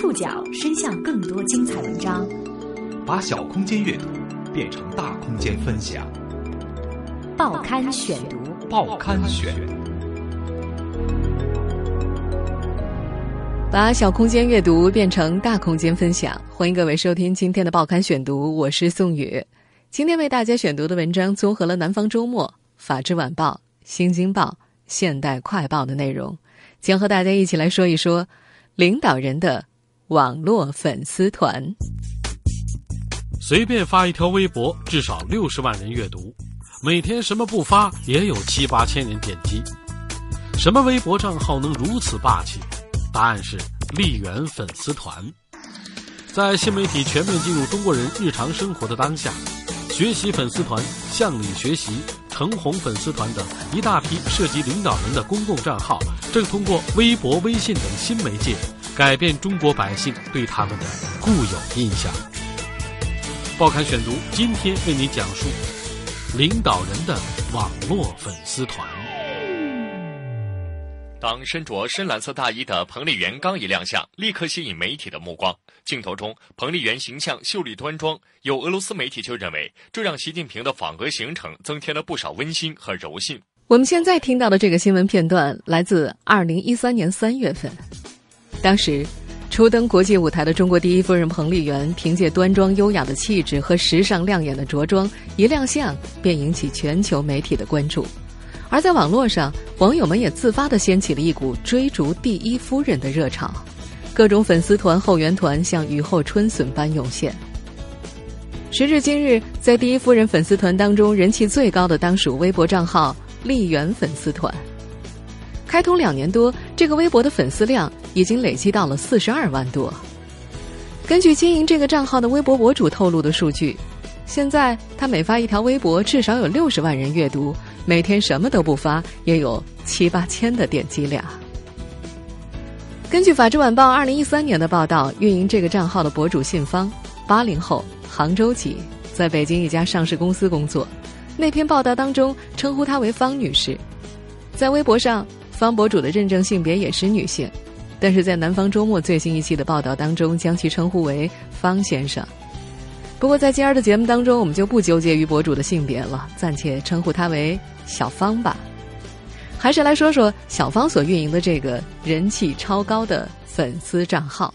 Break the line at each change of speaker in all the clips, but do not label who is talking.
触角伸向更多精彩文章，
把小空间阅读变成大空间分享。
报刊选读，
报刊选，
把小空间阅读变成大空间分享。欢迎各位收听今天的报刊选读，我是宋宇。今天为大家选读的文章综合了《南方周末》《法制晚报》《新京报》《现代快报》的内容，将和大家一起来说一说领导人的网络粉丝团。
随便发一条微博，至少六十万人阅读；每天什么不发，也有七八千人点击。什么微博账号能如此霸气？答案是丽媛粉丝团。在新媒体全面进入中国人日常生活的当下。学习粉丝团、向你学习、橙红粉丝团等一大批涉及领导人的公共账号，正通过微博、微信等新媒介，改变中国百姓对他们的固有印象。报刊选读今天为你讲述领导人的网络粉丝团。
当身着深蓝色大衣的彭丽媛刚一亮相，立刻吸引媒体的目光。镜头中，彭丽媛形象秀丽端庄，有俄罗斯媒体就认为，这让习近平的访俄行程增添了不少温馨和柔性。
我们现在听到的这个新闻片段来自二零一三年三月份，当时初登国际舞台的中国第一夫人彭丽媛，凭借端庄优雅的气质和时尚亮眼的着装，一亮相便引起全球媒体的关注。而在网络上，网友们也自发地掀起了一股追逐第一夫人的热潮。各种粉丝团、后援团像雨后春笋般涌现。时至今日，在第一夫人粉丝团当中，人气最高的当属微博账号“丽媛粉丝团”。开通两年多，这个微博的粉丝量已经累积到了四十二万多。根据经营这个账号的微博博主透露的数据，现在他每发一条微博，至少有六十万人阅读；每天什么都不发，也有七八千的点击量。根据《法制晚报》二零一三年的报道，运营这个账号的博主信芳，八零后，杭州籍，在北京一家上市公司工作。那篇报道当中称呼她为方女士，在微博上，方博主的认证性别也是女性，但是在《南方周末》最新一期的报道当中，将其称呼为方先生。不过在今儿的节目当中，我们就不纠结于博主的性别了，暂且称呼他为小芳吧。还是来说说小芳所运营的这个人气超高的粉丝账号。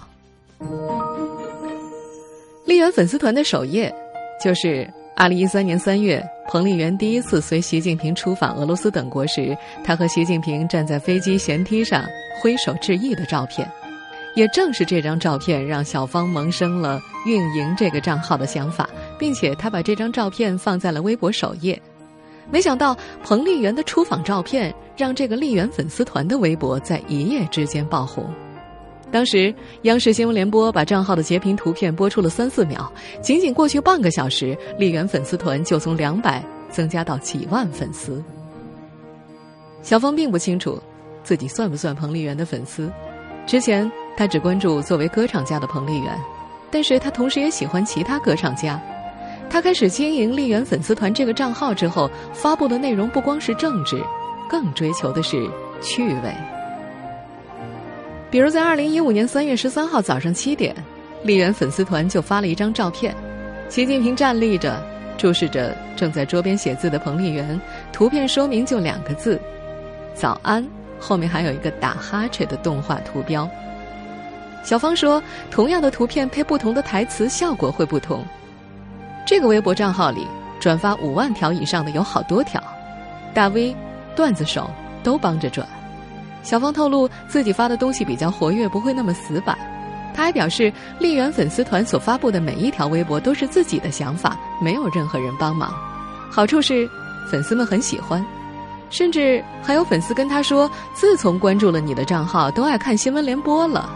丽媛粉丝团的首页，就是二零一三年三月彭丽媛第一次随习近平出访俄罗斯等国时，她和习近平站在飞机舷梯上挥手致意的照片。也正是这张照片，让小芳萌生了运营这个账号的想法，并且她把这张照片放在了微博首页。没想到彭丽媛的出访照片让这个丽媛粉丝团的微博在一夜之间爆红。当时央视新闻联播把账号的截屏图片播出了三四秒，仅仅过去半个小时，丽媛粉丝团就从两百增加到几万粉丝。小芳并不清楚自己算不算彭丽媛的粉丝，之前她只关注作为歌唱家的彭丽媛，但是她同时也喜欢其他歌唱家。他开始经营丽媛粉丝团这个账号之后，发布的内容不光是政治，更追求的是趣味。比如在二零一五年三月十三号早上七点，丽媛粉丝团就发了一张照片，习近平站立着，注视着正在桌边写字的彭丽媛。图片说明就两个字：“早安”，后面还有一个打哈欠的动画图标。小芳说：“同样的图片配不同的台词，效果会不同。”这个微博账号里转发五万条以上的有好多条，大 V、段子手都帮着转。小芳透露自己发的东西比较活跃，不会那么死板。她还表示，丽媛粉丝团所发布的每一条微博都是自己的想法，没有任何人帮忙。好处是粉丝们很喜欢，甚至还有粉丝跟她说，自从关注了你的账号，都爱看新闻联播了。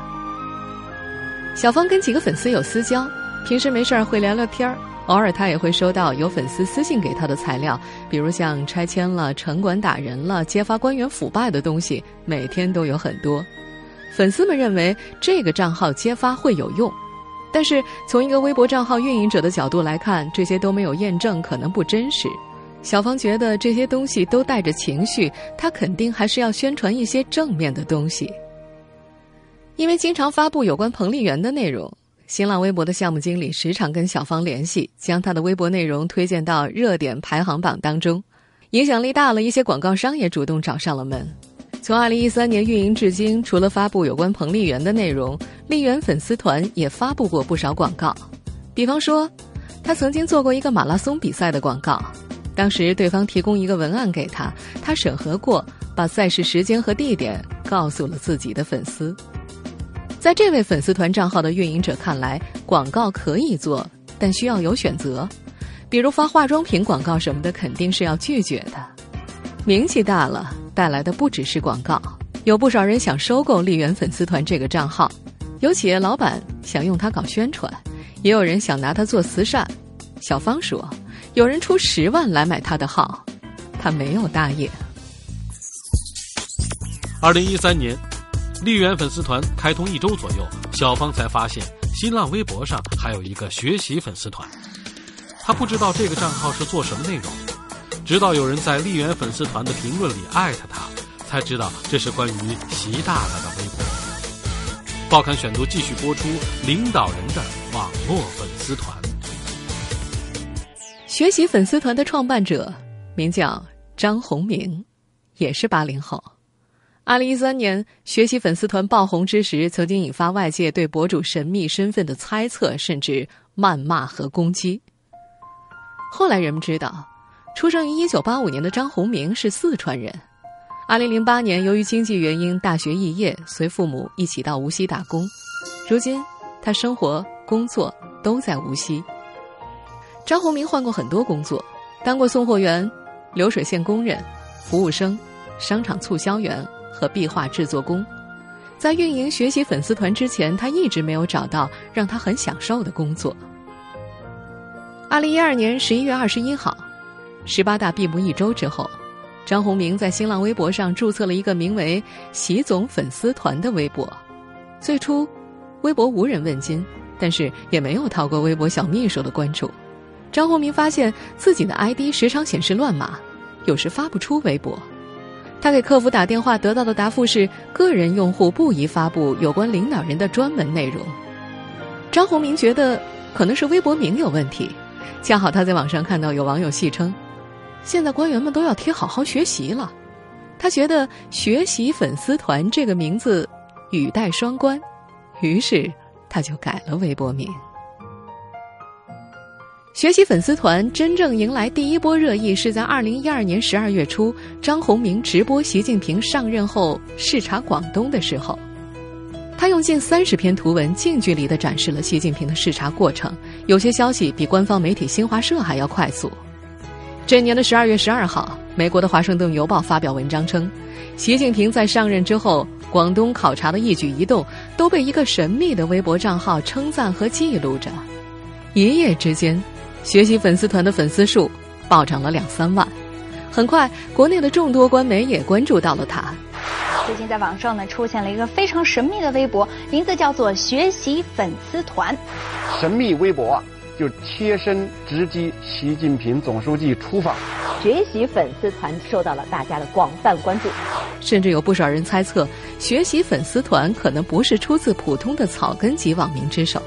小芳跟几个粉丝有私交，平时没事儿会聊聊天儿。偶尔，他也会收到有粉丝私信给他的材料，比如像拆迁了、城管打人了、揭发官员腐败的东西，每天都有很多。粉丝们认为这个账号揭发会有用，但是从一个微博账号运营者的角度来看，这些都没有验证，可能不真实。小芳觉得这些东西都带着情绪，他肯定还是要宣传一些正面的东西。因为经常发布有关彭丽媛的内容，新浪微博的项目经理时常跟小芳联系，将她的微博内容推荐到热点排行榜当中，影响力大了，一些广告商也主动找上了门。从二零一三年运营至今，除了发布有关彭丽媛的内容，丽媛粉丝团也发布过不少广告。比方说，他曾经做过一个马拉松比赛的广告，当时对方提供一个文案给他，他审核过，把赛事时间和地点告诉了自己的粉丝。在这位粉丝团账号的运营者看来，广告可以做，但需要有选择，比如发化妆品广告什么的，肯定是要拒绝的。名气大了。带来的不只是广告，有不少人想收购丽媛粉丝团这个账号，有企业老板想用它搞宣传，也有人想拿它做慈善。小芳说，有人出十万来买他的号，他没有大业。
二零一三年，丽媛粉丝团开通一周左右，小芳才发现新浪微博上还有一个学习粉丝团，她不知道这个账号是做什么内容。直到有人在丽媛粉丝团的评论里艾特她，才知道这是关于习大大的微博。报刊选读继续播出：领导人的网络粉丝团。
学习粉丝团的创办者名叫张宏明，也是八零后。二零一三年，学习粉丝团爆红之时，曾经引发外界对博主神秘身份的猜测，甚至谩骂和攻击。后来人们知道。出生于一九八五年的张宏明是四川人。二零零八年，由于经济原因，大学肄业，随父母一起到无锡打工。如今，他生活、工作都在无锡。张宏明换过很多工作，当过送货员、流水线工人、服务生、商场促销员和壁画制作工。在运营学习粉丝团之前，他一直没有找到让他很享受的工作。二零一二年十一月二十一号。十八大闭幕一周之后，张宏明在新浪微博上注册了一个名为“习总粉丝团”的微博。最初，微博无人问津，但是也没有逃过微博小秘书的关注。张宏明发现自己的 ID 时常显示乱码，有时发不出微博。他给客服打电话，得到的答复是：个人用户不宜发布有关领导人的专门内容。张宏明觉得可能是微博名有问题，恰好他在网上看到有网友戏称。现在官员们都要贴“好好学习”了，他觉得“学习粉丝团”这个名字语带双关，于是他就改了微博名。学习粉丝团真正迎来第一波热议是在二零一二年十二月初，张宏明直播习近平上任后视察广东的时候，他用近三十篇图文近距离的展示了习近平的视察过程，有些消息比官方媒体新华社还要快速。这年的十二月十二号，美国的《华盛顿邮报》发表文章称，习近平在上任之后，广东考察的一举一动都被一个神秘的微博账号称赞和记录着。一夜之间，学习粉丝团的粉丝数暴涨了两三万。很快，国内的众多官媒也关注到了他。
最近在网上呢，出现了一个非常神秘的微博，名字叫做“学习粉丝团”。
神秘微博。就贴身直击习近平总书记出访，
学习粉丝团受到了大家的广泛关注，
甚至有不少人猜测，学习粉丝团可能不是出自普通的草根级网民之手。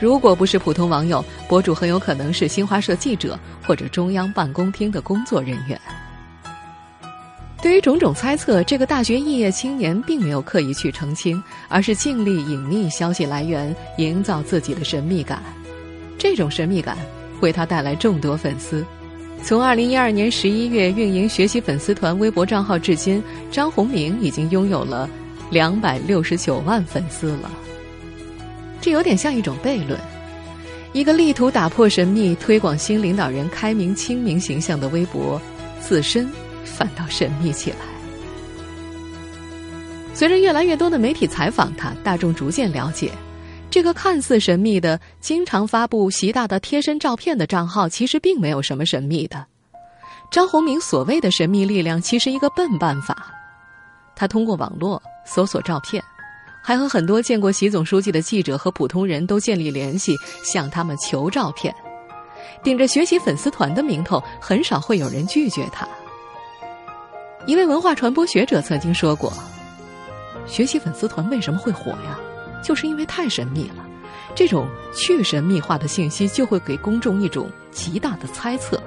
如果不是普通网友，博主很有可能是新华社记者或者中央办公厅的工作人员。对于种种猜测，这个大学肄业青年并没有刻意去澄清，而是尽力隐匿消息来源，营造自己的神秘感。这种神秘感为他带来众多粉丝。从二零一二年十一月运营学习粉丝团微博账号至今，张宏明已经拥有了两百六十九万粉丝了。这有点像一种悖论：一个力图打破神秘、推广新领导人开明亲民形象的微博，自身反倒神秘起来。随着越来越多的媒体采访他，大众逐渐了解。这个看似神秘的、经常发布习大的贴身照片的账号，其实并没有什么神秘的。张宏明所谓的神秘力量，其实一个笨办法。他通过网络搜索照片，还和很多见过习总书记的记者和普通人都建立联系，向他们求照片。顶着学习粉丝团的名头，很少会有人拒绝他。一位文化传播学者曾经说过：“学习粉丝团为什么会火呀？就是因为太神秘了。这种去神秘化的信息，就会给公众一种极大的猜测。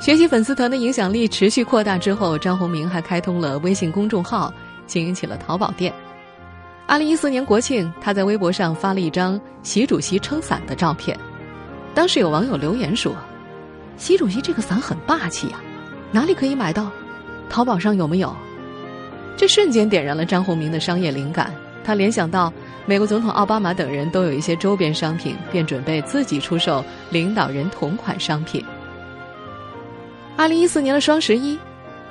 学习粉丝团的影响力持续扩大之后，张宏明还开通了微信公众号，经营起了淘宝店。二零一四年国庆，他在微博上发了一张习主席撑伞的照片。当时有网友留言说：“习主席这个伞很霸气呀，哪里可以买到？淘宝上有没有？”这瞬间点燃了张宏明的商业灵感。他联想到美国总统奥巴马等人都有一些周边商品，便准备自己出售领导人同款商品。二零一四年的双十一，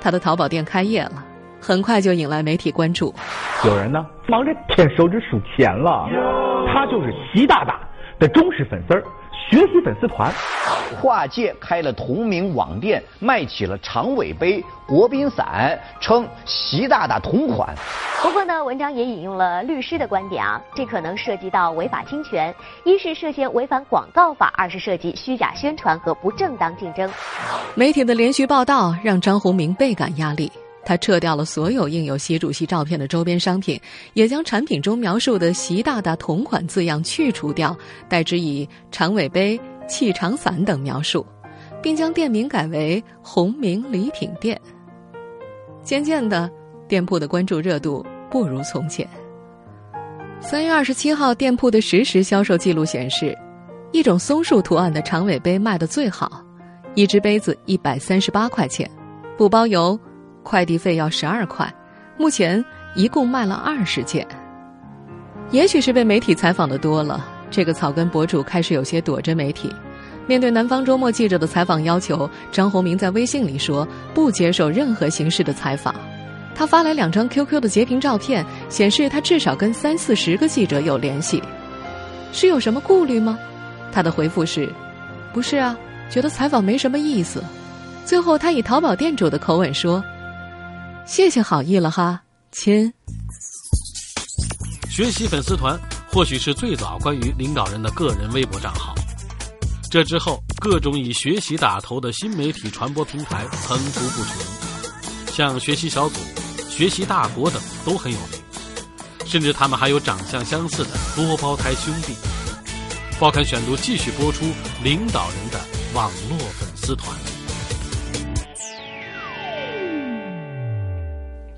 他的淘宝店开业了，很快就引来媒体关注。
有人呢忙着舔手指数钱了，他就是习大大的忠实粉丝儿，学习粉丝团。
跨界开了同名网店，卖起了长尾杯、国宾伞，称习大大同款。
不过呢，文章也引用了律师的观点啊，这可能涉及到违法侵权，一是涉嫌违反广告法，二是涉及虚假宣传和不正当竞争。
媒体的连续报道让张宏明倍感压力，他撤掉了所有印有习主席照片的周边商品，也将产品中描述的“习大大同款”字样去除掉，代之以长尾杯、气长伞等描述，并将店名改为“宏明礼品店”。渐渐的。店铺的关注热度不如从前。三月二十七号，店铺的实时销售记录显示，一种松树图案的长尾杯卖的最好，一只杯子一百三十八块钱，不包邮，快递费要十二块。目前一共卖了二十件。也许是被媒体采访的多了，这个草根博主开始有些躲着媒体。面对南方周末记者的采访要求，张宏明在微信里说不接受任何形式的采访。他发来两张 QQ 的截屏照片，显示他至少跟三四十个记者有联系，是有什么顾虑吗？他的回复是：不是啊，觉得采访没什么意思。最后，他以淘宝店主的口吻说：“谢谢好意了哈，亲。”
学习粉丝团或许是最早关于领导人的个人微博账号，这之后各种以学习打头的新媒体传播平台层出不穷，像学习小组。学习大国等都很有名，甚至他们还有长相相似的多胞胎兄弟。报刊选读继续播出领导人的网络粉丝团。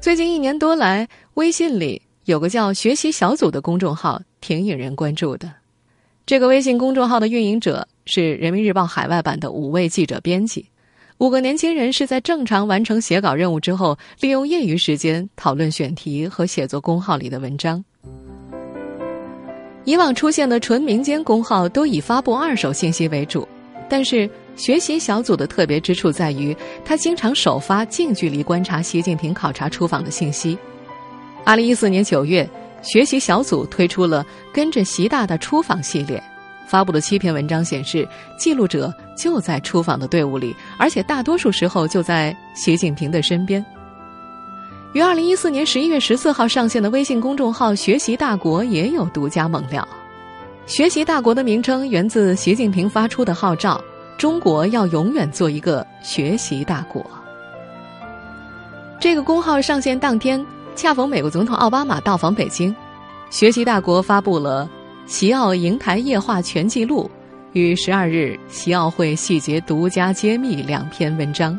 最近一年多来，微信里有个叫“学习小组”的公众号，挺引人关注的。这个微信公众号的运营者是人民日报海外版的五位记者编辑。五个年轻人是在正常完成写稿任务之后，利用业余时间讨论选题和写作公号里的文章。以往出现的纯民间公号都以发布二手信息为主，但是学习小组的特别之处在于，他经常首发近距离观察习近平考察出访的信息。二零一四年九月，学习小组推出了“跟着习大大出访”系列。发布的七篇文章显示，记录者就在出访的队伍里，而且大多数时候就在习近平的身边。于二零一四年十一月十四号上线的微信公众号“学习大国”也有独家猛料。“学习大国”的名称源自习近平发出的号召：“中国要永远做一个学习大国。”这个公号上线当天，恰逢美国总统奥巴马到访北京，“学习大国”发布了。习奥瀛台夜话全记录与十二日习奥会细节独家揭秘两篇文章。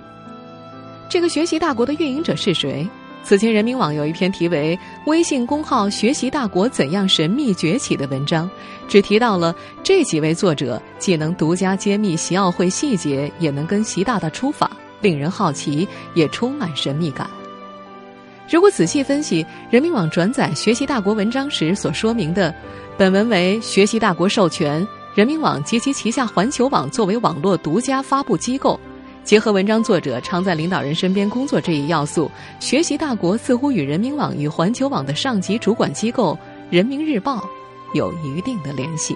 这个学习大国的运营者是谁？此前人民网有一篇题为《微信公号学习大国怎样神秘崛起》的文章，只提到了这几位作者既能独家揭秘习奥会细节，也能跟习大大出访，令人好奇，也充满神秘感。如果仔细分析人民网转载学习大国文章时所说明的。本文为学习大国授权，人民网及其旗下环球网作为网络独家发布机构，结合文章作者常在领导人身边工作这一要素，学习大国似乎与人民网与环球网的上级主管机构人民日报有一定的联系。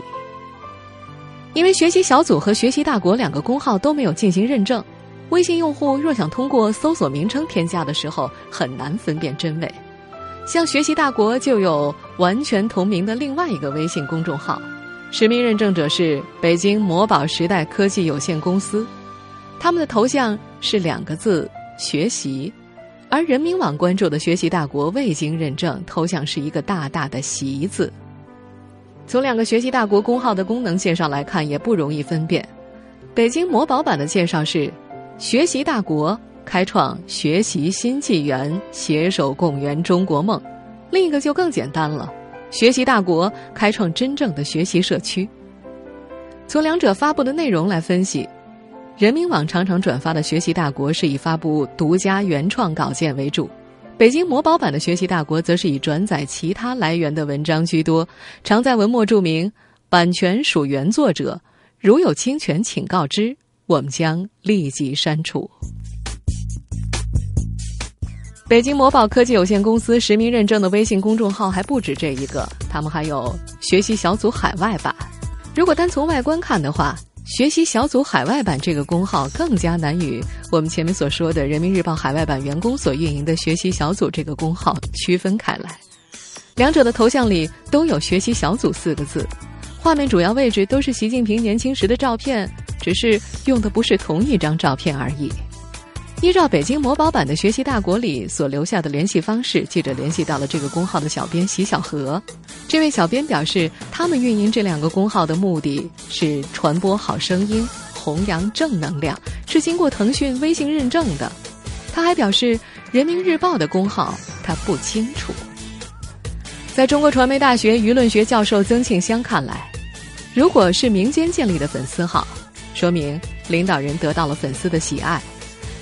因为学习小组和学习大国两个公号都没有进行认证，微信用户若想通过搜索名称添加的时候，很难分辨真伪。像学习大国就有完全同名的另外一个微信公众号，实名认证者是北京魔宝时代科技有限公司，他们的头像是两个字“学习”，而人民网关注的学习大国未经认证，头像是一个大大的“习”字。从两个学习大国公号的功能介绍来看，也不容易分辨。北京魔宝版的介绍是：学习大国开创学习新纪元，携手共圆中国梦；另一个就更简单了，学习大国开创真正的学习社区。从两者发布的内容来分析。人民网常常转发的“学习大国”是以发布独家原创稿件为主，北京魔宝版的“学习大国”则是以转载其他来源的文章居多，常在文末注明“版权属原作者，如有侵权，请告知，我们将立即删除。”北京魔宝科技有限公司实名认证的微信公众号还不止这一个，他们还有“学习小组海外版”。如果单从外观看的话，学习小组海外版这个公号更加难与我们前面所说的人民日报海外版员工所运营的学习小组这个公号区分开来。两者的头像里都有“学习小组”四个字，画面主要位置都是习近平年轻时的照片，只是用的不是同一张照片而已。依照北京魔宝版的学习大国里所留下的联系方式，记者联系到了这个公号的小编席小河。这位小编表示，他们运营这两个公号的目的是传播好声音、弘扬正能量，是经过腾讯微信认证的。他还表示，人民日报的公号他不清楚。在中国传媒大学舆论学教授曾庆香看来，如果是民间建立的粉丝号，说明领导人得到了粉丝的喜爱。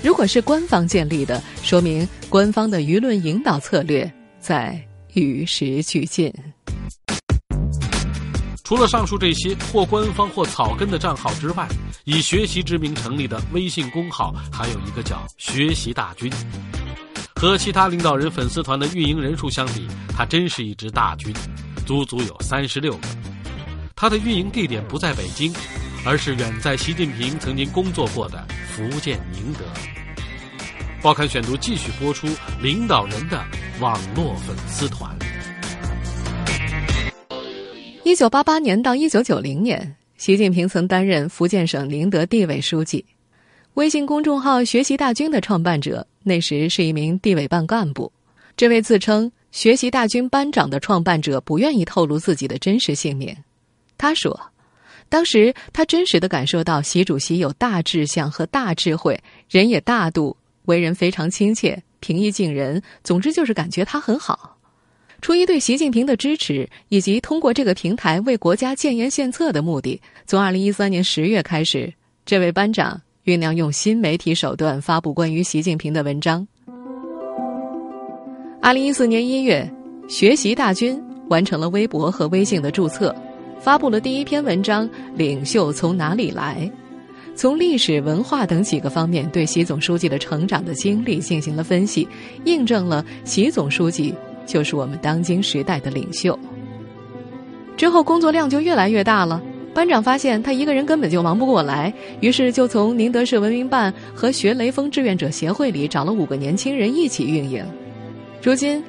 如果是官方建立的，说明官方的舆论引导策略在与时俱进。
除了上述这些或官方或草根的账号之外，以学习之名成立的微信公号还有一个叫“学习大军”。和其他领导人粉丝团的运营人数相比，它真是一支大军，足足有三十六个。它的运营地点不在北京。而是远在习近平曾经工作过的福建宁德。报刊选读继续播出领导人的网络粉丝团。
一九八八年到一九九零年，习近平曾担任福建省宁德地委书记。微信公众号“学习大军”的创办者那时是一名地委办干部。这位自称“学习大军班长”的创办者不愿意透露自己的真实姓名。他说。当时他真实的感受到，习主席有大志向和大智慧，人也大度，为人非常亲切，平易近人。总之就是感觉他很好。出于对习近平的支持，以及通过这个平台为国家建言献策的目的，从二零一三年十月开始，这位班长酝酿用新媒体手段发布关于习近平的文章。二零一四年一月，学习大军完成了微博和微信的注册。发布了第一篇文章《领袖从哪里来》，从历史文化等几个方面对习总书记的成长的经历进行了分析，印证了习总书记就是我们当今时代的领袖。之后工作量就越来越大了，班长发现他一个人根本就忙不过来，于是就从宁德市文明办和学雷锋志愿者协会里找了五个年轻人一起运营。如今。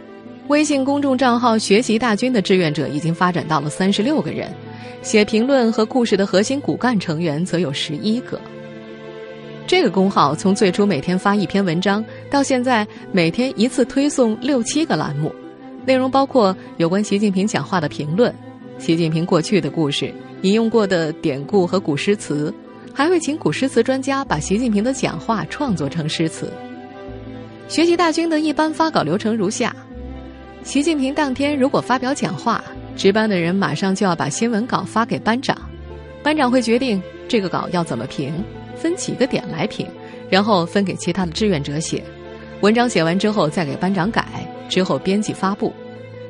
微信公众账号“学习大军”的志愿者已经发展到了三十六个人，写评论和故事的核心骨干成员则有十一个。这个公号从最初每天发一篇文章，到现在每天一次推送六七个栏目，内容包括有关习近平讲话的评论、习近平过去的故事、引用过的典故和古诗词，还会请古诗词专家把习近平的讲话创作成诗词。学习大军的一般发稿流程如下。习近平当天如果发表讲话，值班的人马上就要把新闻稿发给班长，班长会决定这个稿要怎么评，分几个点来评，然后分给其他的志愿者写。文章写完之后再给班长改，之后编辑发布。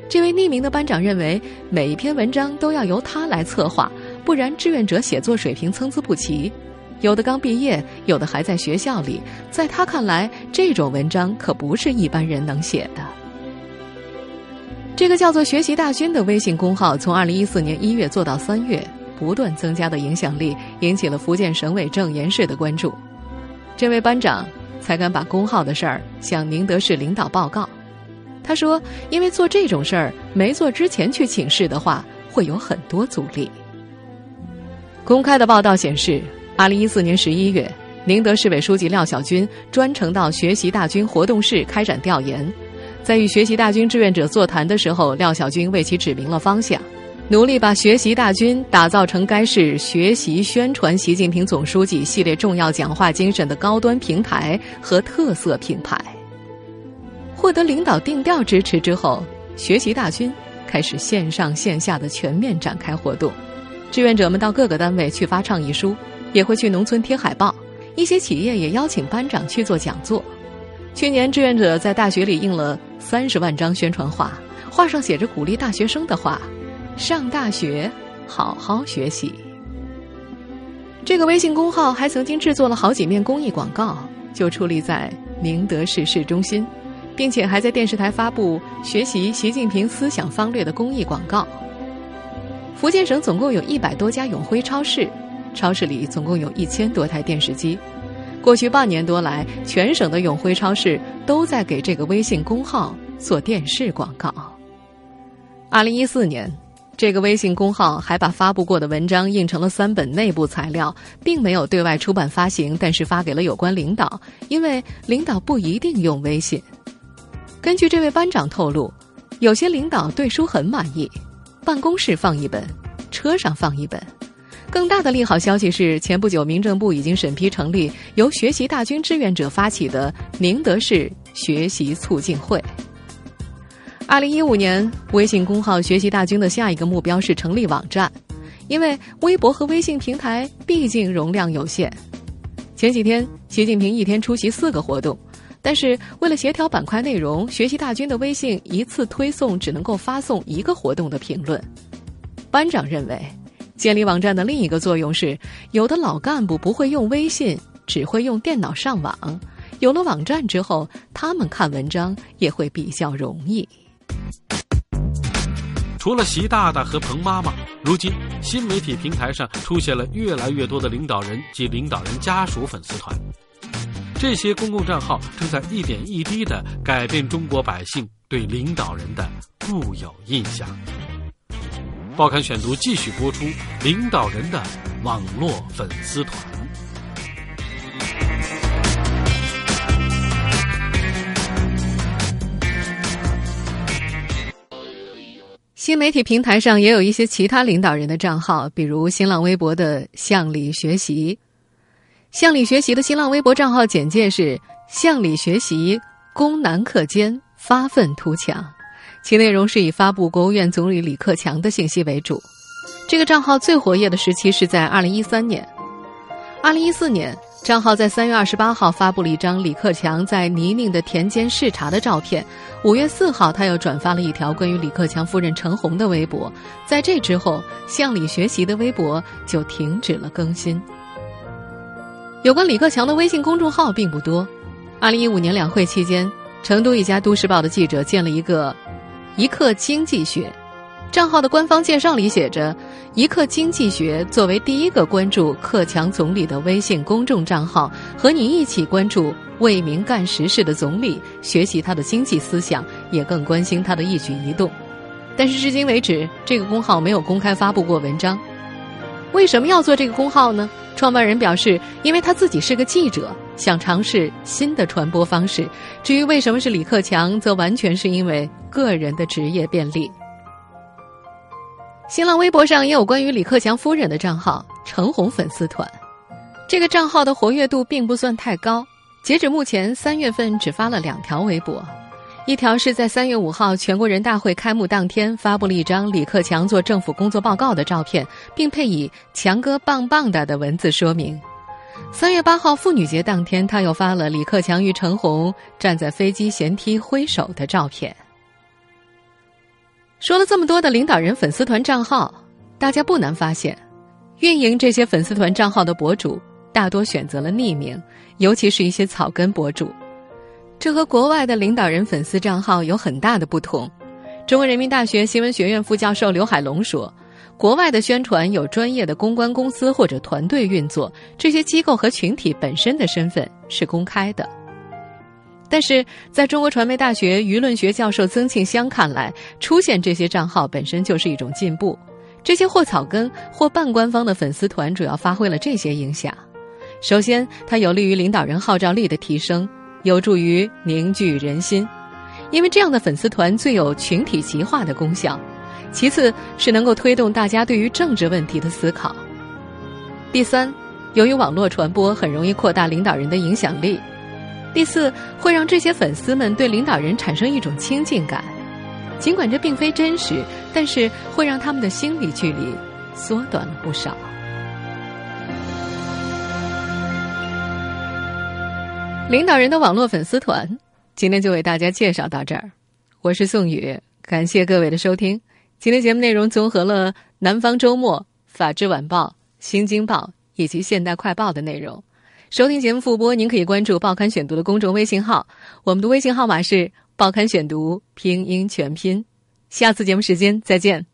这位匿名的班长认为，每一篇文章都要由他来策划，不然志愿者写作水平参差不齐，有的刚毕业，有的还在学校里。在他看来，这种文章可不是一般人能写的。这个叫做“学习大军”的微信公号，从二零一四年一月做到三月，不断增加的影响力，引起了福建省委政研室的关注。这位班长才敢把公号的事儿向宁德市领导报告。他说：“因为做这种事儿，没做之前去请示的话，会有很多阻力。”公开的报道显示，二零一四年十一月，宁德市委书记廖小军专程到学习大军活动室开展调研。在与学习大军志愿者座谈的时候，廖小军为其指明了方向，努力把学习大军打造成该市学习宣传习近平总书记系列重要讲话精神的高端平台和特色品牌。获得领导定调支持之后，学习大军开始线上线下的全面展开活动。志愿者们到各个单位去发倡议书，也会去农村贴海报。一些企业也邀请班长去做讲座。去年，志愿者在大学里印了三十万张宣传画，画上写着鼓励大学生的话：“上大学，好好学习。”这个微信公号还曾经制作了好几面公益广告，就矗立在宁德市市中心，并且还在电视台发布学习习近平思想方略的公益广告。福建省总共有一百多家永辉超市，超市里总共有一千多台电视机。过去半年多来，全省的永辉超市都在给这个微信公号做电视广告。二零一四年，这个微信公号还把发布过的文章印成了三本内部材料，并没有对外出版发行，但是发给了有关领导，因为领导不一定用微信。根据这位班长透露，有些领导对书很满意，办公室放一本，车上放一本。更大的利好消息是，前不久民政部已经审批成立由学习大军志愿者发起的宁德市学习促进会。二零一五年，微信公号“学习大军”的下一个目标是成立网站，因为微博和微信平台毕竟容量有限。前几天，习近平一天出席四个活动，但是为了协调板块内容，学习大军的微信一次推送只能够发送一个活动的评论。班长认为。建立网站的另一个作用是，有的老干部不会用微信，只会用电脑上网。有了网站之后，他们看文章也会比较容易。
除了习大大和彭妈妈，如今新媒体平台上出现了越来越多的领导人及领导人家属粉丝团。这些公共账号正在一点一滴的改变中国百姓对领导人的固有印象。报刊选读继续播出：领导人的网络粉丝团。
新媒体平台上也有一些其他领导人的账号，比如新浪微博的“向里学习”。向里学习的新浪微博账号简介是：“向里学习，攻难克坚，发愤图强。”其内容是以发布国务院总理李克强的信息为主。这个账号最活跃的时期是在二零一三年。二零一四年，账号在三月二十八号发布了一张李克强在泥泞的田间视察的照片。五月四号，他又转发了一条关于李克强夫人陈红的微博。在这之后，向李学习的微博就停止了更新。有关李克强的微信公众号并不多。二零一五年两会期间，成都一家都市报的记者建了一个。一刻经济学，账号的官方介绍里写着：“一刻经济学作为第一个关注克强总理的微信公众账号，和你一起关注为民干实事的总理，学习他的经济思想，也更关心他的一举一动。”但是至今为止，这个公号没有公开发布过文章。为什么要做这个公号呢？创办人表示，因为他自己是个记者。想尝试新的传播方式。至于为什么是李克强，则完全是因为个人的职业便利。新浪微博上也有关于李克强夫人的账号“陈红粉丝团”，这个账号的活跃度并不算太高。截止目前，三月份只发了两条微博，一条是在三月五号全国人大会开幕当天发布了一张李克强做政府工作报告的照片，并配以“强哥棒棒哒”的文字说明。三月八号妇女节当天，他又发了李克强与陈红站在飞机舷梯挥手的照片。说了这么多的领导人粉丝团账号，大家不难发现，运营这些粉丝团账号的博主大多选择了匿名，尤其是一些草根博主。这和国外的领导人粉丝账号有很大的不同。中国人民大学新闻学院副教授刘海龙说。国外的宣传有专业的公关公司或者团队运作，这些机构和群体本身的身份是公开的。但是，在中国传媒大学舆论学教授曾庆香看来，出现这些账号本身就是一种进步。这些或草根或半官方的粉丝团主要发挥了这些影响：首先，它有利于领导人号召力的提升，有助于凝聚人心，因为这样的粉丝团最有群体极化的功效。其次是能够推动大家对于政治问题的思考。第三，由于网络传播很容易扩大领导人的影响力。第四，会让这些粉丝们对领导人产生一种亲近感，尽管这并非真实，但是会让他们的心理距离缩短了不少。领导人的网络粉丝团，今天就为大家介绍到这儿。我是宋宇，感谢各位的收听。今天节目内容综合了《南方周末》《法制晚报》《新京报》以及《现代快报》的内容。收听节目复播，您可以关注《报刊选读》的公众微信号，我们的微信号码是“报刊选读”拼音全拼。下次节目时间再见。